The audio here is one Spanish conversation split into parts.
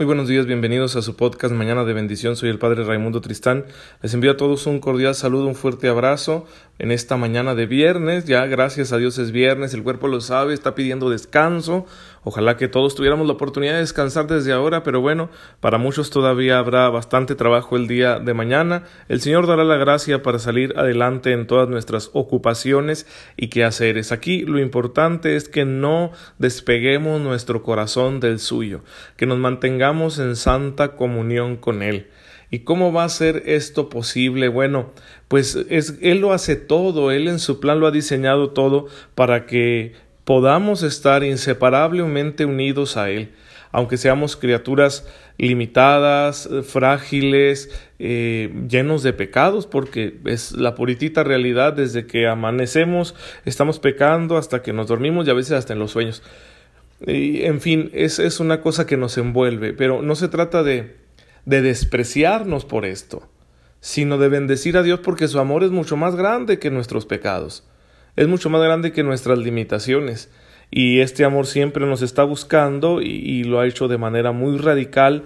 Muy buenos días, bienvenidos a su podcast Mañana de Bendición. Soy el Padre Raimundo Tristán. Les envío a todos un cordial saludo, un fuerte abrazo en esta mañana de viernes. Ya gracias a Dios es viernes, el cuerpo lo sabe, está pidiendo descanso. Ojalá que todos tuviéramos la oportunidad de descansar desde ahora, pero bueno, para muchos todavía habrá bastante trabajo el día de mañana. El Señor dará la gracia para salir adelante en todas nuestras ocupaciones y quehaceres. Aquí lo importante es que no despeguemos nuestro corazón del suyo, que nos mantengamos en santa comunión con Él. ¿Y cómo va a ser esto posible? Bueno, pues es, Él lo hace todo, Él en su plan lo ha diseñado todo para que podamos estar inseparablemente unidos a Él, aunque seamos criaturas limitadas, frágiles, eh, llenos de pecados, porque es la puritita realidad desde que amanecemos, estamos pecando hasta que nos dormimos y a veces hasta en los sueños. Y, en fin, es, es una cosa que nos envuelve, pero no se trata de de despreciarnos por esto, sino de bendecir a Dios porque su amor es mucho más grande que nuestros pecados, es mucho más grande que nuestras limitaciones. Y este amor siempre nos está buscando y, lo ha hecho de manera muy radical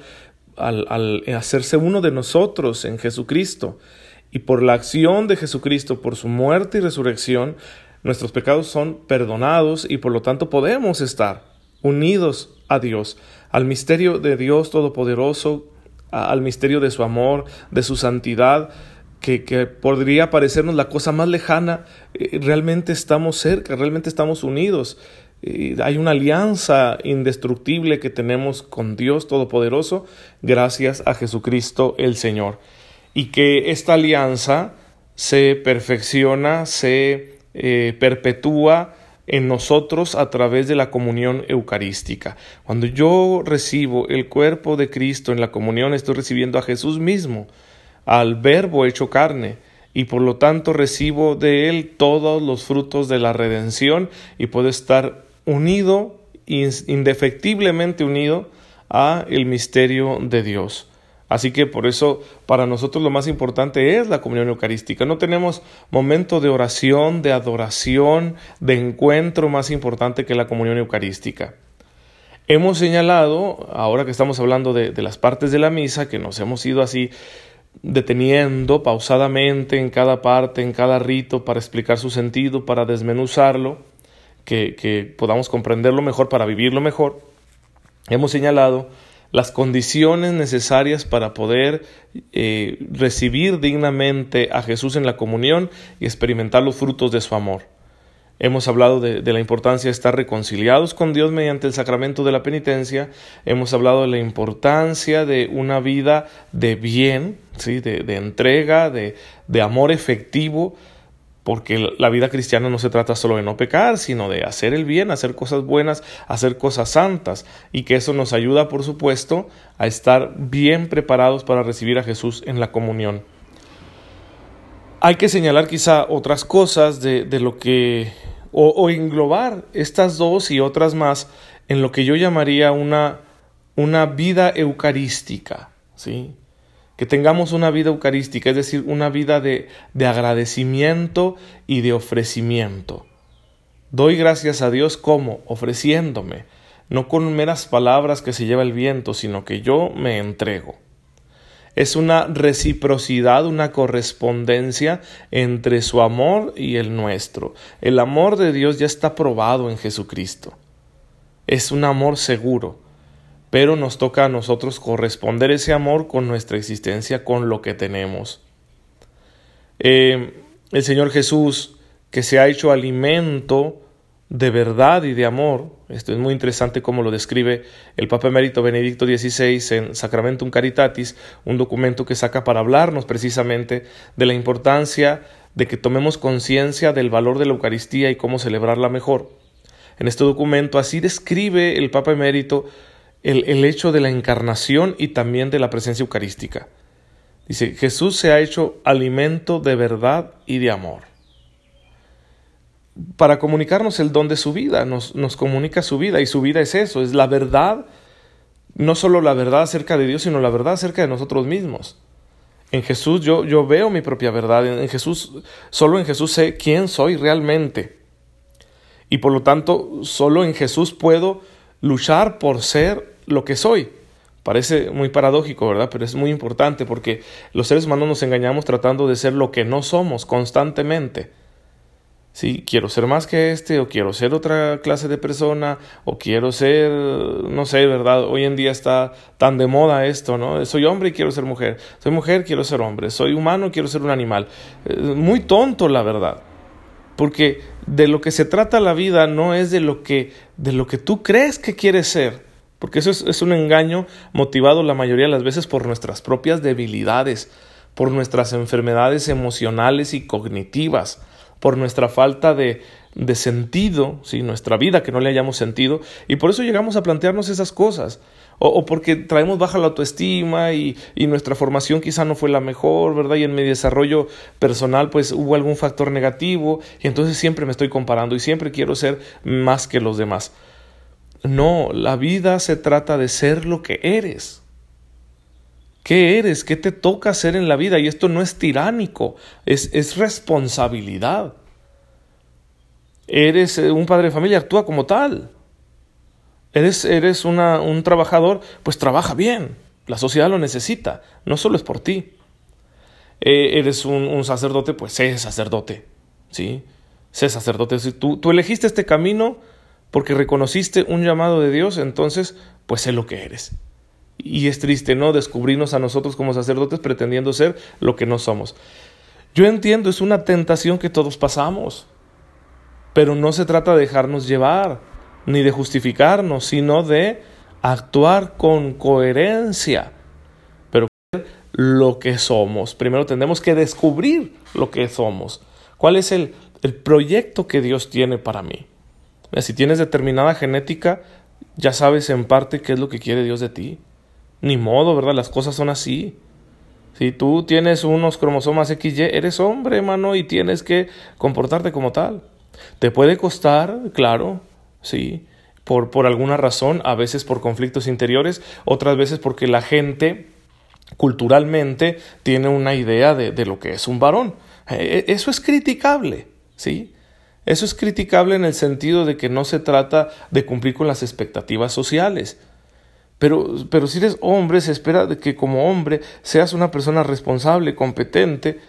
al, al hacerse uno de nosotros en Jesucristo. Y por la acción de Jesucristo, por su muerte y resurrección, nuestros pecados son perdonados y por lo tanto podemos estar unidos a Dios, al misterio de Dios Todopoderoso al misterio de su amor, de su santidad, que, podría parecernos la cosa más lejana, eh, realmente estamos cerca, realmente estamos unidos. hay una alianza indestructible que tenemos con Dios Todopoderoso gracias a Jesucristo el Señor. Y que esta alianza se perfecciona, se eh, perpetúa, en nosotros a través de la comunión eucarística. Cuando yo recibo el cuerpo de Cristo en la comunión, estoy recibiendo a Jesús mismo, al Verbo hecho carne, y por lo tanto recibo de Él todos los frutos de la redención y puedo estar unido, indefectiblemente unido a el misterio de Dios. Así que por eso para nosotros lo más importante es la comunión eucarística. No tenemos momento de oración, de adoración, de encuentro más importante que la comunión eucarística. Hemos señalado, ahora que estamos hablando de, las partes de la misa, que nos hemos ido así deteniendo pausadamente en cada parte, en cada rito, para explicar su sentido, para desmenuzarlo, que, que podamos comprenderlo mejor, para vivirlo mejor. Hemos señalado las condiciones necesarias para poder eh, recibir dignamente a Jesús en la comunión y experimentar los frutos de su amor. Hemos hablado de, la importancia de estar reconciliados con Dios mediante el sacramento de la penitencia. Hemos hablado de la importancia de una vida de bien, ¿sí? de, de entrega, de, de amor efectivo porque la vida cristiana no se trata solo de no pecar, sino de hacer el bien, hacer cosas buenas, hacer cosas santas, y que eso nos ayuda, por supuesto, a estar bien preparados para recibir a Jesús en la comunión. Hay que señalar quizá otras cosas de, lo que, o, o, englobar estas dos y otras más en lo que yo llamaría una, una vida eucarística, ¿sí? que tengamos una vida eucarística, es decir, una vida de, de, agradecimiento y de ofrecimiento. Doy gracias a Dios como ofreciéndome, no con meras palabras que se lleva el viento, sino que yo me entrego. Es una reciprocidad, una correspondencia entre su amor y el nuestro. El amor de Dios ya está probado en Jesucristo. Es un amor seguro pero nos toca a nosotros corresponder ese amor con nuestra existencia, con lo que tenemos. Eh, el Señor Jesús, que se ha hecho alimento de verdad y de amor, esto es muy interesante como lo describe el Papa Emérito Benedicto XVI en Sacramentum Caritatis, un documento que saca para hablarnos precisamente de la importancia de que tomemos conciencia del valor de la Eucaristía y cómo celebrarla mejor. En este documento así describe el Papa Emérito el, hecho de la encarnación y también de la presencia eucarística. Dice, Jesús se ha hecho alimento de verdad y de amor. Para comunicarnos el don de su vida, nos, nos, comunica su vida y su vida es eso, es la verdad, no solo la verdad acerca de Dios, sino la verdad acerca de nosotros mismos. En Jesús yo, yo veo mi propia verdad, en Jesús, solo en Jesús sé quién soy realmente. Y por lo tanto, solo en Jesús puedo luchar por ser lo que soy, Parece muy paradójico, ¿verdad? Pero es muy importante porque los seres humanos nos engañamos tratando de ser lo que no somos constantemente. Sí, quiero ser más que este, o quiero ser otra clase de persona, o quiero ser, no sé, ¿verdad? Hoy en día está tan de moda esto, ¿no? Soy hombre y quiero ser mujer. Soy mujer, quiero ser hombre. Soy humano, quiero ser un animal. Eh, muy tonto, la verdad. Porque de lo que se trata la vida no es de lo que, de lo que tú crees que quieres ser porque eso es, un engaño motivado la mayoría de las veces por nuestras propias debilidades, por nuestras enfermedades emocionales y cognitivas, por nuestra falta de, de sentido, ¿sí? nuestra vida que no le hayamos sentido, y por eso llegamos a plantearnos esas cosas. O, porque traemos baja la autoestima y, y, nuestra formación quizá no fue la mejor, ¿verdad? Y en mi desarrollo personal pues hubo algún factor negativo y entonces siempre me estoy comparando y siempre quiero ser más que los demás. No, la vida se trata de ser lo que eres. ¿Qué eres? ¿Qué te toca ser en la vida? Y esto no es tiránico, es, es responsabilidad. Eres eh, un padre de familia, actúa como tal. Eres, eres una, un trabajador, pues trabaja bien. La sociedad lo necesita, no solo es por ti. Eh, eres un, un, sacerdote, pues sé sacerdote. ¿sí? Sé sacerdote. Si tú, tú elegiste este camino, porque reconociste un llamado de Dios, entonces pues sé lo que eres. Y es triste, ¿no? Descubrirnos a nosotros como sacerdotes pretendiendo ser lo que no somos. Yo entiendo, es una tentación que todos pasamos, pero no se trata de dejarnos llevar, ni de justificarnos, sino de actuar con coherencia. Pero lo que somos. Primero tenemos que descubrir lo que somos. ¿Cuál es el, el proyecto que Dios tiene para mí? Si tienes determinada genética, ya sabes en parte qué es lo que quiere Dios de ti. Ni modo, ¿verdad? Las cosas son así. Si tú tienes unos cromosomas XY, eres hombre, hermano, y tienes que comportarte como tal. Te puede costar, claro, sí, por, por alguna razón, a veces por conflictos interiores, otras veces porque la gente culturalmente tiene una idea de, de lo que es un varón. E, e, eso es criticable, ¿sí? Eso es criticable en el sentido de que no se trata de cumplir con las expectativas sociales. Pero, pero si eres hombre, se espera de que como hombre seas una persona responsable, competente,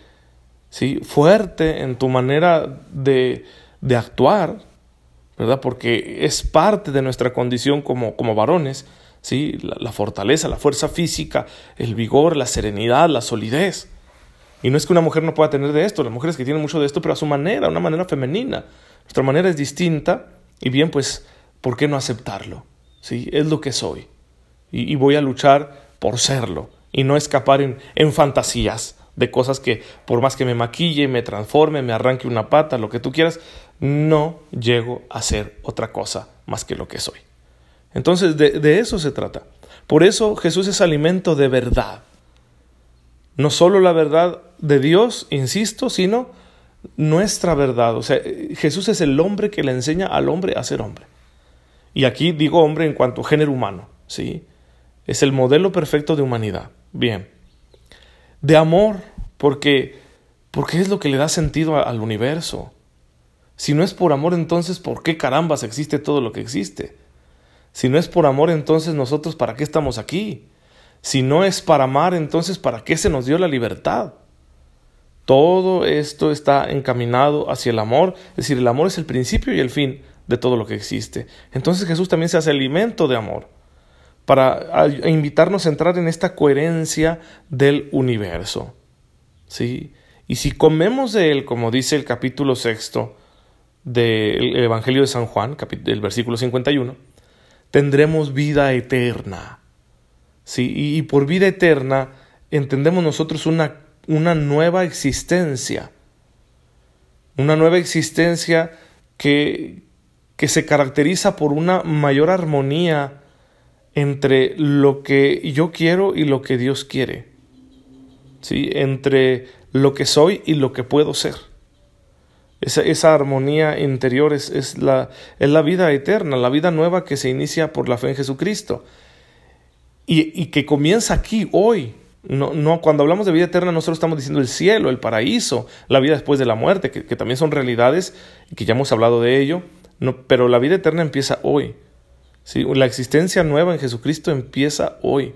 ¿sí? fuerte en tu manera de, de actuar, ¿verdad? Porque es parte de nuestra condición como, como varones, ¿sí? La, fortaleza, la fuerza física, el vigor, la serenidad, la solidez. Y no es que una mujer no pueda tener de esto, las mujeres que tienen mucho de esto, pero a su manera, una manera femenina. Nuestra manera es distinta y bien, pues, ¿por qué no aceptarlo? ¿Sí? Es lo que soy. Y, voy a luchar por serlo y no escapar en, fantasías de cosas que por más que me maquille, me transforme, me arranque una pata, lo que tú quieras, no llego a ser otra cosa más que lo que soy. Entonces de, de, eso se trata. Por eso Jesús es alimento de verdad. No solo la verdad de Dios, insisto, sino nuestra verdad. O sea, Jesús es el hombre que le enseña al hombre a ser hombre. Y aquí digo hombre en cuanto a género humano, ¿sí? Es el modelo perfecto de humanidad. Bien. De amor, porque, porque es lo que le da sentido al universo. Si no es por amor, entonces, ¿por qué carambas existe todo lo que existe? Si no es por amor, entonces nosotros, ¿para qué estamos aquí? Si no es para amar, entonces ¿para qué se nos dio la libertad? Todo esto está encaminado hacia el amor, es decir, el amor es el principio y el fin de todo lo que existe. Entonces Jesús también se hace alimento de amor para invitarnos a entrar en esta coherencia del universo. ¿Sí? Y si comemos de él, como dice el capítulo sexto del Evangelio de San Juan, el versículo 51, tendremos vida eterna. ¿sí? Y, por vida eterna entendemos nosotros una, una nueva existencia, una nueva existencia que, que se caracteriza por una mayor armonía entre lo que yo quiero y lo que Dios quiere, ¿sí? entre lo que soy y lo que puedo ser. Esa, esa armonía interior es, es, la, es la vida eterna, la vida nueva que se inicia por la fe en Jesucristo y, que comienza aquí, hoy. No, no, cuando hablamos de vida eterna, no solo estamos diciendo el cielo, el paraíso, la vida después de la muerte, que, también son realidades y que ya hemos hablado de ello, no, pero la vida eterna empieza hoy. ¿Sí? La existencia nueva en Jesucristo empieza hoy.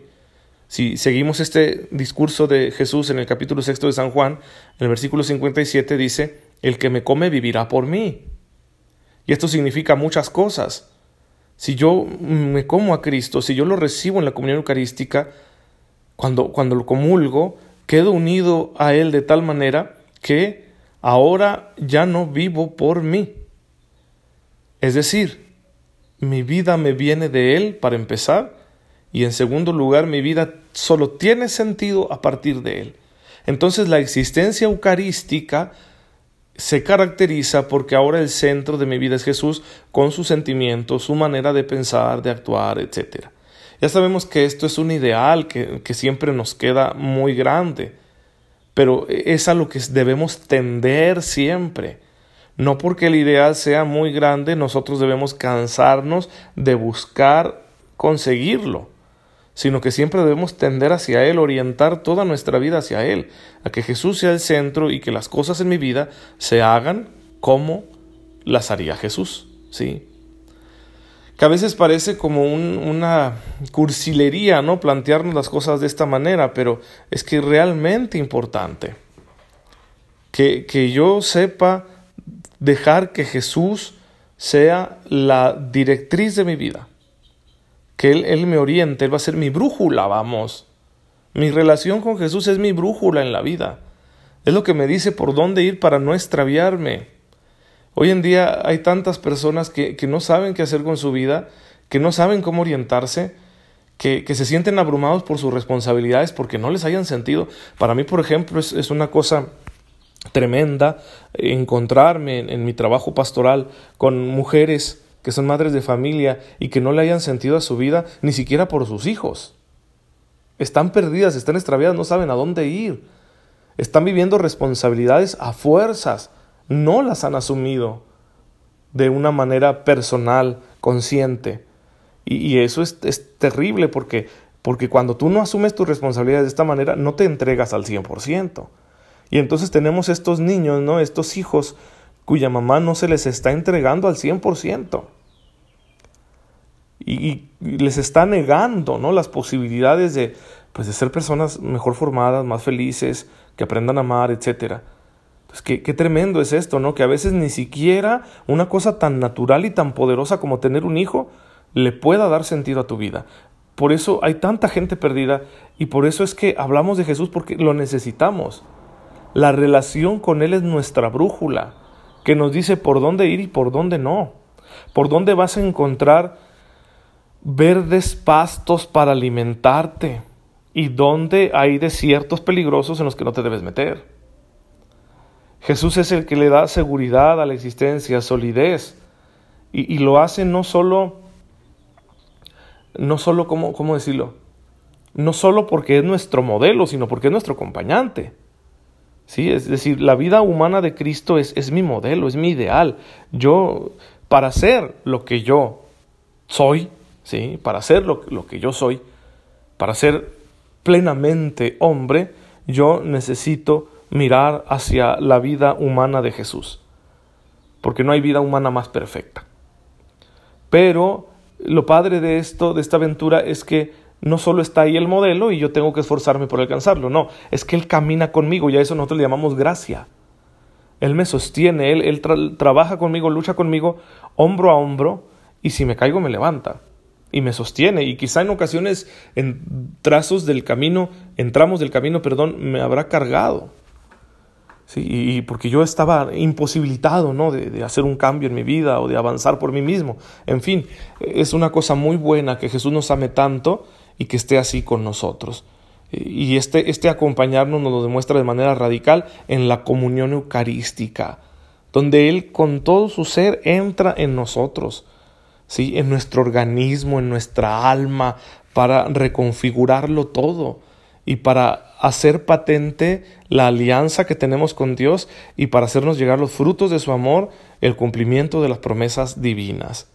Si seguimos este discurso de Jesús en el capítulo sexto de San Juan, el versículo 57 dice, el que me come vivirá por mí. Y esto significa muchas cosas. Si yo me como a Cristo, si yo lo recibo en la comunión eucarística, cuando, cuando lo comulgo, quedo unido a Él de tal manera que ahora ya no vivo por mí. Es decir, mi vida me viene de Él para empezar y en segundo lugar mi vida solo tiene sentido a partir de Él. Entonces la existencia eucarística se caracteriza porque ahora el centro de mi vida es Jesús con sus sentimientos, su manera de pensar, de actuar, etc. Ya sabemos que esto es un ideal que, que siempre nos queda muy grande, pero es a lo que debemos tender siempre. No porque el ideal sea muy grande, nosotros debemos cansarnos de buscar conseguirlo, sino que siempre debemos tender hacia Él, orientar toda nuestra vida hacia Él, a que Jesús sea el centro y que las cosas en mi vida se hagan como las haría Jesús, ¿sí? Que a veces parece como una cursilería, ¿no? Plantearnos las cosas de esta manera, pero es que es realmente importante que, que yo sepa dejar que Jesús sea la directriz de mi vida. Que Él, Él me oriente, Él va a ser mi brújula, vamos. Mi relación con Jesús es mi brújula en la vida. Es lo que me dice por dónde ir para no extraviarme. Hoy en día hay tantas personas que, que no saben qué hacer con su vida, que no saben cómo orientarse, que, que, se sienten abrumados por sus responsabilidades porque no les hayan sentido. Para mí, por ejemplo, es, es una cosa tremenda encontrarme en, mi trabajo pastoral con mujeres que son madres de familia y que no le hayan sentido a su vida ni siquiera por sus hijos. Están perdidas, están extraviadas, no saben a dónde ir. Están viviendo responsabilidades a fuerzas, no las han asumido de una manera personal, consciente. Y, eso es, es, terrible porque, porque cuando tú no asumes tus responsabilidades de esta manera, no te entregas al 100%. Y entonces tenemos estos niños, ¿no? Estos hijos cuya mamá no se les está entregando al 100%. Y, y, les está negando, ¿no? Las posibilidades de, pues, de ser personas mejor formadas, más felices, que aprendan a amar, etc. Pues qué, qué tremendo es esto, ¿no? Que a veces ni siquiera una cosa tan natural y tan poderosa como tener un hijo le pueda dar sentido a tu vida. Por eso hay tanta gente perdida y por eso es que hablamos de Jesús porque lo necesitamos. La relación con Él es nuestra brújula, que nos dice por dónde ir y por dónde no. Por dónde vas a encontrar verdes pastos para alimentarte y dónde hay desiertos peligrosos en los que no te debes meter. Jesús es el que le da seguridad a la existencia, solidez, y, lo hace no solo, no solo, ¿cómo, ¿cómo decirlo? No solo porque es nuestro modelo, sino porque es nuestro acompañante. ¿Sí? Es decir, la vida humana de Cristo es, es mi modelo, es mi ideal. Yo, para ser lo que yo soy, ¿sí? Para ser lo, lo que yo soy, para ser plenamente hombre, yo necesito mirar hacia la vida humana de Jesús, porque no hay vida humana más perfecta. Pero lo padre de esto, de esta aventura, es que no solo está ahí el modelo y yo tengo que esforzarme por alcanzarlo, no, es que Él camina conmigo y a eso nosotros le llamamos gracia. Él me sostiene, Él, él trabaja conmigo, lucha conmigo hombro a hombro y si me caigo me levanta y me sostiene y quizá en ocasiones en trazos del camino, en tramos del camino, perdón, me habrá cargado. Sí, y porque yo estaba imposibilitado ¿no? de, de, hacer un cambio en mi vida o de avanzar por mí mismo. En fin, es una cosa muy buena que Jesús nos ame tanto y que esté así con nosotros. Y este, este acompañarnos nos lo demuestra de manera radical en la comunión eucarística, donde Él con todo su ser entra en nosotros, ¿sí? en nuestro organismo, en nuestra alma, para reconfigurarlo todo y para hacer patente la alianza que tenemos con Dios y para hacernos llegar los frutos de su amor, el cumplimiento de las promesas divinas.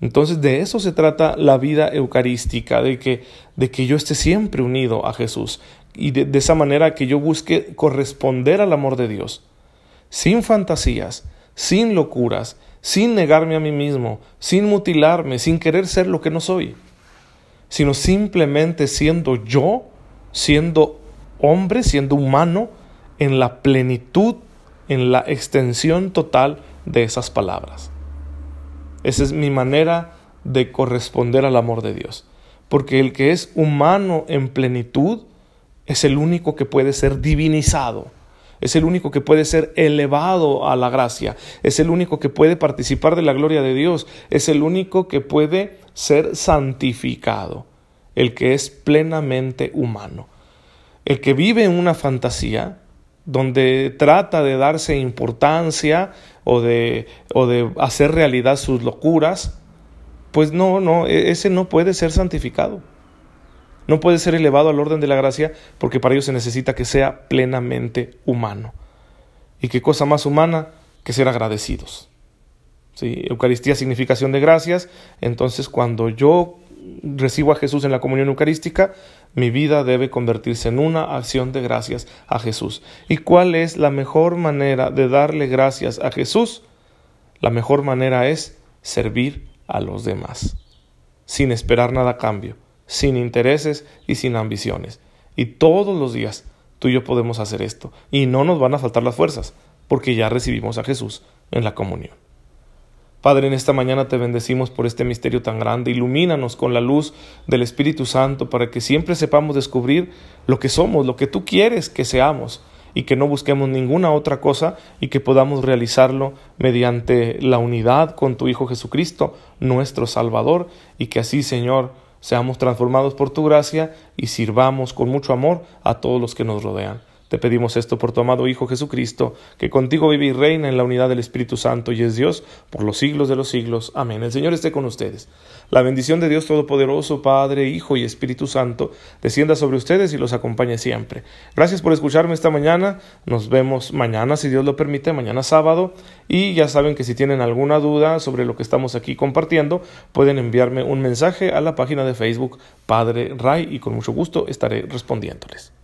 Entonces de eso se trata la vida eucarística, de que, de que yo esté siempre unido a Jesús y de, de esa manera que yo busque corresponder al amor de Dios, sin fantasías, sin locuras, sin negarme a mí mismo, sin mutilarme, sin querer ser lo que no soy. sino simplemente siendo yo, siendo hombre, siendo humano, en la plenitud, en la extensión total de esas palabras. Esa es mi manera de corresponder al amor de Dios. Porque el que es humano en plenitud es el único que puede ser divinizado es el único que puede ser elevado a la gracia, es el único que puede participar de la gloria de Dios, es el único que puede ser santificado, el que es plenamente humano. El que vive en una fantasía donde trata de darse importancia o de, o de hacer realidad sus locuras, pues no, no, e-, ese no puede ser santificado no puede ser elevado al orden de la gracia porque para ello se necesita que sea plenamente humano. ¿Y qué cosa más humana que ser agradecidos? ¿Sí? Eucaristía, significación de gracias. Entonces, cuando yo recibo a Jesús en la comunión eucarística, mi vida debe convertirse en una acción de gracias a Jesús. ¿Y cuál es la mejor manera de darle gracias a Jesús? La mejor manera es servir a los demás, sin esperar nada a cambio sin intereses y sin ambiciones. Y todos los días tú y yo podemos hacer esto. Y no nos van a faltar las fuerzas, porque ya recibimos a Jesús en la comunión. Padre, en esta mañana te bendecimos por este misterio tan grande. Ilumínanos con la luz del Espíritu Santo para que siempre sepamos descubrir lo que somos, lo que tú quieres que seamos y que no busquemos ninguna otra cosa y que podamos realizarlo mediante la unidad con tu Hijo Jesucristo, nuestro Salvador, y que así, Señor, seamos transformados por tu gracia y sirvamos con mucho amor a todos los que nos rodean. Te pedimos esto por tu amado Hijo Jesucristo, que contigo vive y reina en la unidad del Espíritu Santo y es Dios por los siglos de los siglos. Amén. El Señor esté con ustedes. La bendición de Dios Todopoderoso, Padre, Hijo y Espíritu Santo, descienda sobre ustedes y los acompañe siempre. Gracias por escucharme esta mañana. Nos vemos mañana, si Dios lo permite, mañana sábado. Y ya saben que si tienen alguna duda sobre lo que estamos aquí compartiendo, pueden enviarme un mensaje a la página de Facebook Padre Ray y con mucho gusto estaré respondiéndoles.